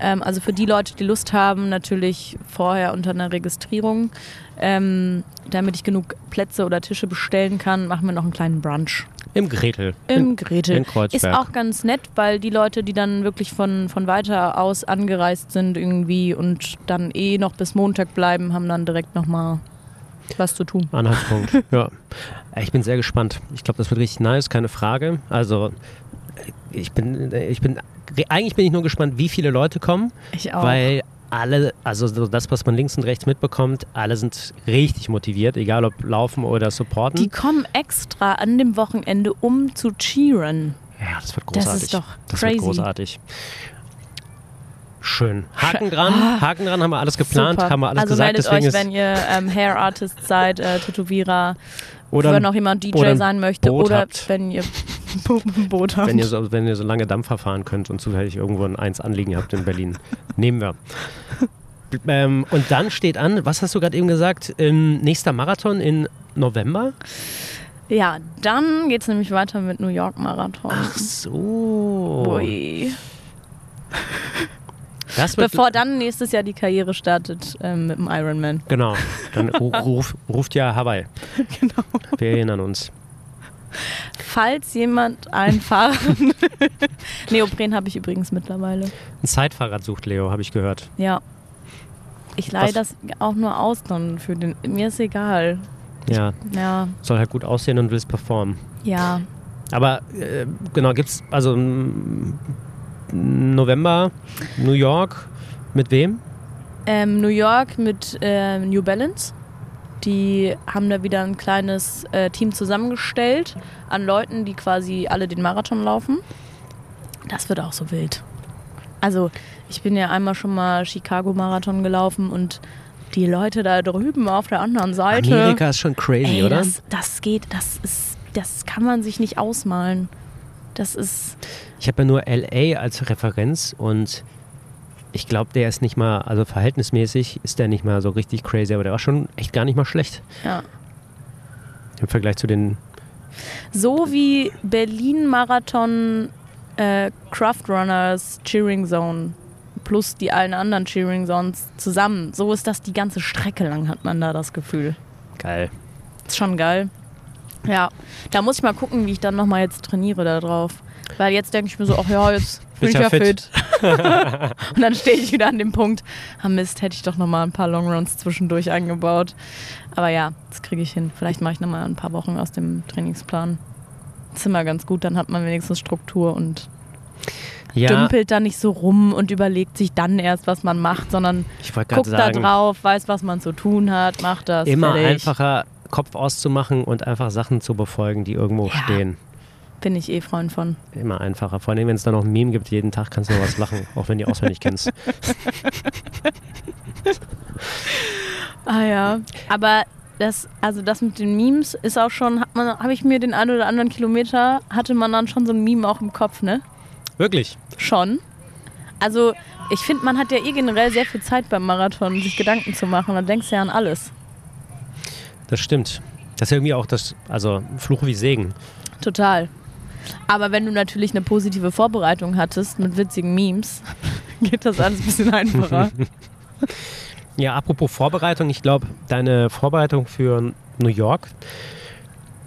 Ähm, also für die Leute, die Lust haben, natürlich vorher unter einer Registrierung. Ähm, damit ich genug Plätze oder Tische bestellen kann, machen wir noch einen kleinen Brunch. im Gretel. Im Gretel. in Kreuzberg. Ist auch ganz nett, weil die Leute, die dann wirklich von, von weiter aus angereist sind irgendwie und dann eh noch bis Montag bleiben, haben dann direkt nochmal was zu tun. Anhaltspunkt. *laughs* ja. Ich bin sehr gespannt. Ich glaube, das wird richtig nice, keine Frage. Also ich bin, ich bin, eigentlich bin ich nur gespannt, wie viele Leute kommen, Ich auch. weil alle, also so das, was man links und rechts mitbekommt, alle sind richtig motiviert, egal ob laufen oder supporten. Die kommen extra an dem Wochenende, um zu cheeren. ja, das wird Das großartig. ist doch Das crazy. wird großartig. Schön. Haken dran, Ah, Haken dran, haben wir alles geplant, Super. haben wir alles also gesagt. meldet deswegen euch, wenn ihr ähm, Hair Artist seid, äh, Tätowierer, oder wenn noch jemand DJ sein möchte Boot oder habt. wenn ihr ein *laughs* Boot habt. Wenn ihr, so, wenn ihr so lange Dampfer fahren könnt und zufällig irgendwo ein Eins anliegen habt in Berlin, *laughs* nehmen wir. Ähm, und dann steht an, was hast du gerade eben gesagt, ähm, nächster Marathon in November? Ja, dann geht es nämlich weiter mit New York Marathon. Ach so. Ui. *laughs* Bevor dann nächstes Jahr die Karriere startet ähm, mit dem Ironman. Genau. Dann ru- *laughs* ruf, ruft ja Hawaii. Genau. Wir erinnern uns. Falls jemand einen fahren. *laughs* Neopren habe ich übrigens mittlerweile. Ein Zeitfahrrad sucht Leo, habe ich gehört. Ja. Ich leihe das auch nur aus dann für den. Mir ist egal. Ja, Ja, soll halt gut aussehen und willst performen. ja. Aber äh, genau, gibt's also November, New York, mit wem? Ähm, New York mit äh, New Balance. Die haben da wieder ein kleines äh, Team zusammengestellt an Leuten, die quasi alle den Marathon laufen. Das wird auch so wild. Also, ich bin ja einmal schon mal Chicago-Marathon gelaufen und die Leute da drüben auf der anderen Seite. Amerika ist schon crazy, Ey, oder? Das, das geht, das ist, das kann man sich nicht ausmalen. Das ist, Ich habe ja nur LA als Referenz und ich glaube, der ist nicht mal, also verhältnismäßig ist der nicht mal so richtig crazy, aber der war schon echt gar nicht mal schlecht ja. im Vergleich zu den. So wie Berlin-Marathon äh, Craft Runners Cheering Zone plus die allen anderen Cheering Zones zusammen. So ist das die ganze Strecke lang, hat man da das Gefühl. Geil. Ist schon geil. Ja, da muss ich mal gucken, wie ich dann nochmal jetzt trainiere da drauf. Weil jetzt denke ich mir so, ach ja, jetzt bin ich ja fit. *laughs* Und dann stehe ich wieder an dem Punkt, ah Mist, hätte ich doch nochmal ein paar Longruns zwischendurch eingebaut. Aber ja, das kriege ich hin. Vielleicht mache ich nochmal ein paar Wochen aus dem Trainingsplan. Das ist immer ganz gut, dann hat man wenigstens Struktur und Ja, dümpelt da nicht so rum und überlegt sich dann erst, was man macht, sondern guckt da sagen, drauf, weiß, was man zu tun hat, macht das. immer fertig. einfacher Kopf auszumachen und einfach Sachen zu befolgen, die irgendwo Ja. stehen. Bin ich eh Freund von. Immer einfacher. Vor allem, wenn es da noch ein Meme gibt, jeden Tag kannst du noch was lachen, *laughs* auch wenn du die auswendig kennst. *laughs* Ah ja. Aber das, also das mit den Memes ist auch schon, hat man, habe ich mir den einen oder anderen Kilometer, hatte man dann schon so ein Meme auch im Kopf, ne? Wirklich. Schon. Also ich finde, man hat ja eh generell sehr viel Zeit beim Marathon, sich Gedanken zu machen. Dann denkst du ja an alles. Das stimmt. Das ist irgendwie auch das, also Fluch wie Segen. Total. Aber wenn du natürlich eine positive Vorbereitung hattest mit witzigen Memes, *laughs* geht das alles ein bisschen einfacher. *laughs* Ja, apropos Vorbereitung, ich glaube, deine Vorbereitung für New York,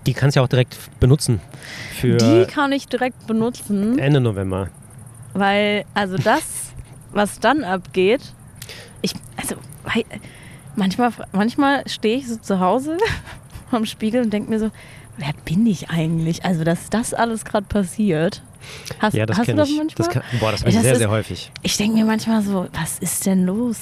die kannst du ja auch direkt benutzen Die kann ich direkt benutzen. Ende November. Weil, also das, *laughs* was dann abgeht, ich, also, manchmal, manchmal stehe ich so zu Hause am Spiegel und denke mir so, wer bin ich eigentlich? Also, dass das alles gerade passiert. Hast, Ja, das hast du das ich. manchmal? Das kann, boah, das habe ich sehr, ist- sehr häufig. ich denke mir manchmal so, was ist denn los?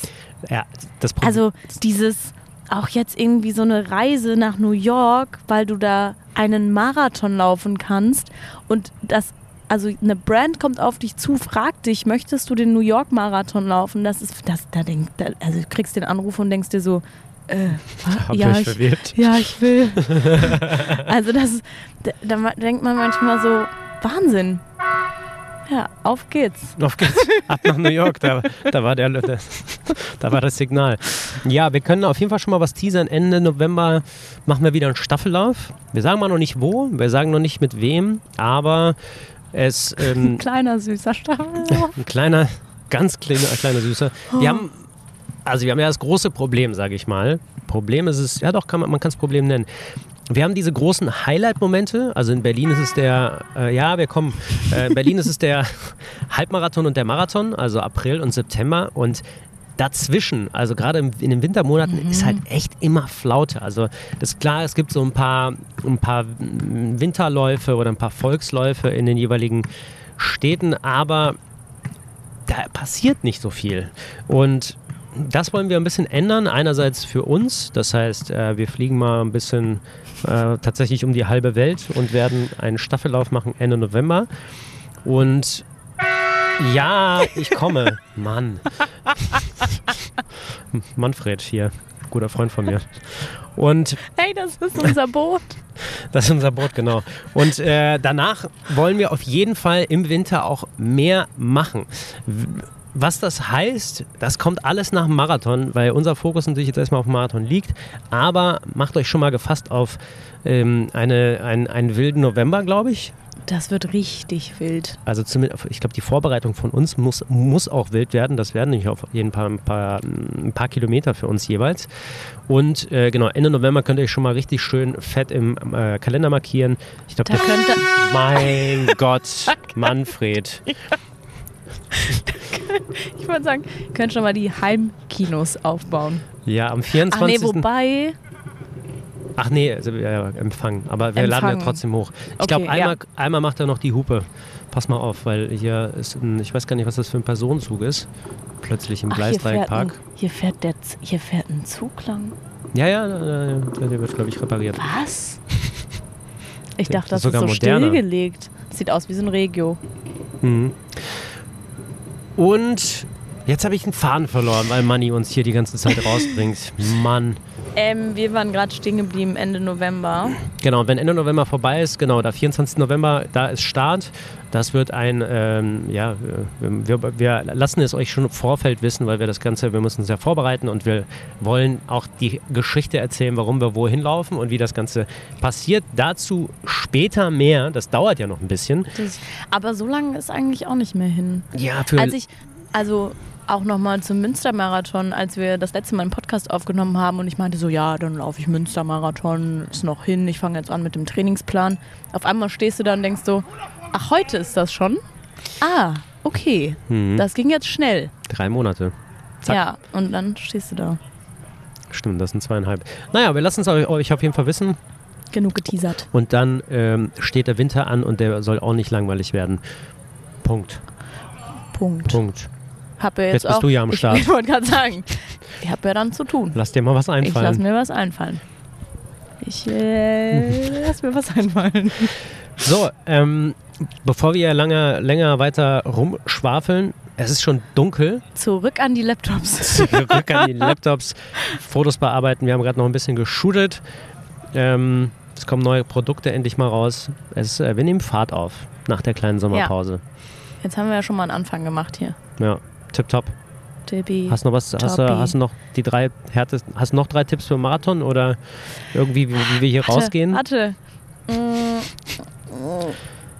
Ja, das Problem. Also, dieses, auch jetzt irgendwie so eine Reise nach New York, weil du da einen Marathon laufen kannst und das, also eine Brand kommt auf dich zu, fragt dich, möchtest du den New York Marathon laufen? Das ist, das, da denk, da, also du kriegst den Anruf und denkst dir so, äh, hab ja, ich, verwirrt. ja, ich will. *laughs* also das, da, da denkt man manchmal so, Wahnsinn. Ja, auf geht's. Auf geht's. Ab nach New York. Da, da, war der, da war das Signal. Ja, wir können auf jeden Fall schon mal was teasern. Ende November machen wir wieder einen Staffellauf. Wir sagen mal noch nicht wo, wir sagen noch nicht mit wem, aber es ähm, *laughs* Kleiner, süßer Stachel. *laughs* ein kleiner, ganz kleiner, kleiner Süßer. Wir haben, also wir haben ja das große Problem, sage ich mal. Problem ist es, ja doch, kann man, man kann es Problem nennen. Wir haben diese großen Highlight-Momente. Also in Berlin ist es der, äh, ja, wir kommen. Äh, in Berlin ist es der *laughs* Halbmarathon und der Marathon, also April und September. Und dazwischen, also gerade in den Wintermonaten, ist halt echt immer Flaute. Also das ist klar, es gibt so ein paar, ein paar Winterläufe oder ein paar Volksläufe in den jeweiligen Städten, aber da passiert nicht so viel. Und das wollen wir ein bisschen ändern. Einerseits für uns, das heißt, äh, wir fliegen mal ein bisschen äh, tatsächlich um die halbe Welt und werden einen Staffellauf machen Ende November. Und ja, ich komme. *laughs* Mann. Manfred hier, guter Freund von mir. Und Hey, das ist unser Boot. *laughs* das ist unser Boot, genau. Und äh, danach wollen wir auf jeden Fall im Winter auch mehr machen. Was das heißt, das kommt alles nach dem Marathon, weil unser Fokus natürlich jetzt erstmal auf dem Marathon liegt. Aber macht euch schon mal gefasst auf ähm, eine, ein, einen wilden November, glaube ich. Das wird richtig wild. Also zumindest, ich glaube, die Vorbereitung von uns muss, muss auch wild werden. Das werden nicht auf jeden Fall ein paar, ein paar Kilometer für uns jeweils. Und äh, genau, Ende November könnt ihr euch schon mal richtig schön fett im äh, Kalender markieren. Ich glaube, Da könnte. mein *laughs* Gott, Manfred. Ich wollte sagen, ihr könnt schon mal die Heimkinos aufbauen. Ja, am Ach 24. nee, wobei. Ach nee, also, ja, Empfang. Aber wir laden ja Empfang. trotzdem hoch. Ich Okay, glaube, einmal, ja. einmal macht er noch die Hupe. Pass mal auf, weil hier ist ein, ich weiß gar nicht, was das für ein Personenzug ist. Plötzlich im Ach, hier, fährt ein, Gleisdreieckpark. hier, fährt der, hier fährt ein Zug lang. Ja, ja, der wird, glaube ich, repariert. Was? *laughs* Ich dachte, ist das ist sogar so moderner. stillgelegt. Sieht aus wie so ein Regio. Mhm. Und jetzt habe ich einen Faden verloren, weil Manni uns hier die ganze Zeit rausbringt. Mann. Ähm, wir waren gerade stehen geblieben Ende November. Genau, wenn Ende November vorbei ist, genau, da 24. November, da ist Start. Das wird ein, ähm, ja, wir, wir, wir lassen es euch schon im Vorfeld wissen, weil wir das Ganze, wir müssen uns ja vorbereiten und wir wollen auch die Geschichte erzählen, warum wir wohin laufen und wie das Ganze passiert. Dazu später mehr, das dauert ja noch ein bisschen. Das, aber so lange ist eigentlich auch nicht mehr hin. Ja, für Als ich, also auch nochmal zum Münstermarathon, als wir das letzte Mal einen Podcast aufgenommen haben und ich meinte so, ja, dann laufe ich Münstermarathon, ist noch hin, ich fange jetzt an mit dem Trainingsplan. Auf einmal stehst du da und denkst so, ach, heute ist das schon? Ah, okay, Mhm. das ging jetzt schnell. drei Monate. Zack. Ja, und dann stehst du da. Stimmt, das sind zweieinhalb. Naja, wir lassen es euch, auf jeden Fall wissen. Genug geteasert. Und dann ähm, steht der Winter an und der soll auch nicht langweilig werden. Punkt. Punkt. Punkt. Hab ja jetzt, Jetzt bist auch, du ja am *laughs* Start. Ich wollte gerade sagen, ich habe ja dann zu tun. Lass dir mal was Ich lasse einfallen. mir was einfallen. Ich äh, lass mir was einfallen. *laughs* So, ähm, bevor wir lange, länger weiter rumschwafeln, es ist schon dunkel. Zurück an die Laptops. *laughs* Zurück an die Laptops, Fotos bearbeiten. Wir haben gerade noch ein bisschen geshootet. Ähm, es kommen neue Produkte endlich mal raus. Es, äh, wir nehmen Fahrt auf nach der kleinen Sommerpause. Jetzt haben wir ja schon mal einen Anfang gemacht hier. Ja, tipptopp. Tippi. Hast du noch was? Hast hast noch die drei härtesten? Hast noch drei Tipps für Marathon oder irgendwie, wie, wie wir hier rausgehen? Warte. Mm,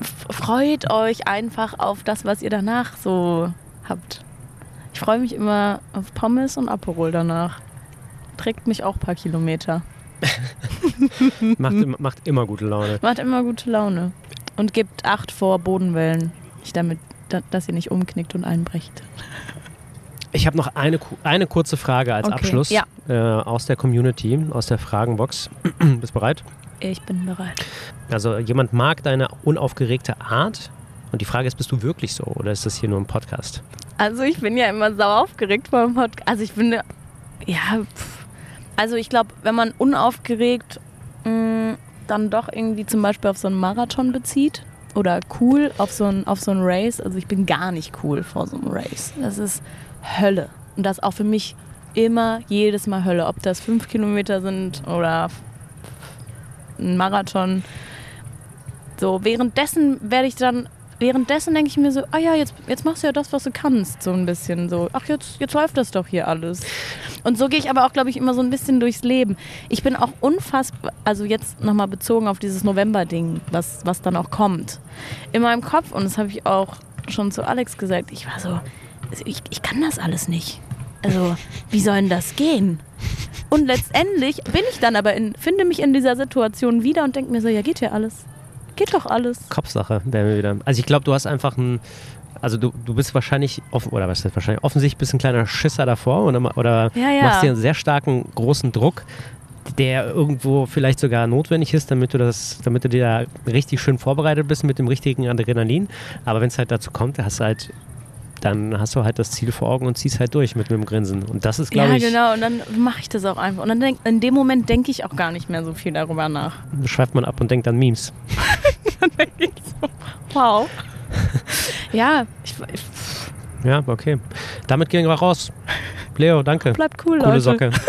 f- Freut euch einfach auf das, was ihr danach so habt. Ich freue mich immer auf Pommes und Aperol danach. Trägt mich auch ein paar Kilometer. *laughs* Macht, immer- macht immer gute Laune. Macht immer gute Laune. Und gibt Acht vor Bodenwellen. Nicht damit, da- dass ihr nicht umknickt und einbrecht. Ich habe noch eine, eine kurze Frage als Okay, Abschluss ja. äh, aus der Community, aus der Fragenbox. *clears throat* Bist bereit? Ich bin bereit. Also jemand mag deine unaufgeregte Art und die Frage ist, bist du wirklich so oder ist das hier nur ein Podcast? Also ich bin ja immer sauer aufgeregt vor dem Podcast. Also ich bin, ja, pff. also ich glaube, wenn man unaufgeregt mh, dann doch irgendwie zum Beispiel auf so einen Marathon bezieht oder cool auf so ein, auf so ein Race, also ich bin gar nicht cool vor so einem Race. Das ist Hölle. Und das auch für mich immer jedes Mal Hölle. Ob das fünf Kilometer sind oder ein Marathon. So, währenddessen werde ich dann, währenddessen denke ich mir so, ah ja, jetzt, jetzt machst du ja das, was du kannst, so ein bisschen so. Ach, jetzt, jetzt läuft das doch hier alles. Und so gehe ich aber auch, glaube ich, immer so ein bisschen durchs Leben. Ich bin auch unfassbar, also jetzt nochmal bezogen auf dieses November-Ding, was, was dann auch kommt. In meinem Kopf, und das habe ich auch schon zu Alex gesagt, ich war so, also ich, ich kann das alles nicht. Also, wie soll denn das gehen? Und letztendlich bin ich dann aber in, finde mich in dieser Situation wieder und denke mir so, ja, geht ja alles. Geht doch alles. Kopfsache, wären wir wieder. Also ich glaube, du hast einfach ein, also du, du bist wahrscheinlich, offen, oder was ist wahrscheinlich, offensichtlich bist ein kleiner Schisser davor oder, oder Ja, ja. machst dir einen sehr starken, großen Druck, der irgendwo vielleicht sogar notwendig ist, damit du das, damit du dir da richtig schön vorbereitet bist mit dem richtigen Adrenalin. Aber wenn es halt dazu kommt, hast du halt, dann hast du halt das Ziel vor Augen und ziehst halt durch mit einem Grinsen. Und das ist, glaube Ja, ich, genau. Und dann mache ich das auch einfach. Und dann denk, in dem Moment denke ich auch gar nicht mehr so viel darüber nach. schweift man ab und denkt an Memes. *laughs* Wow. ja, ich, ich Ja, okay. Damit gehen wir raus. Leo, danke. bleib cool, Coole Leute. Socke. *laughs*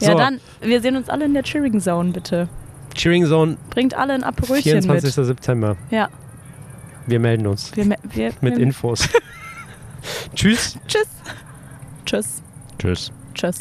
Ja, So. dann, wir sehen uns alle in der Cheering Zone, bitte. Cheering Zone, Bringt alle ein Aperolchen 24. mit. September. Ja. Wir melden uns Wir, me- wir, mit wir, Infos. *laughs* Tschüss. Tschüss. Tschüss. Tschüss. Tschüss.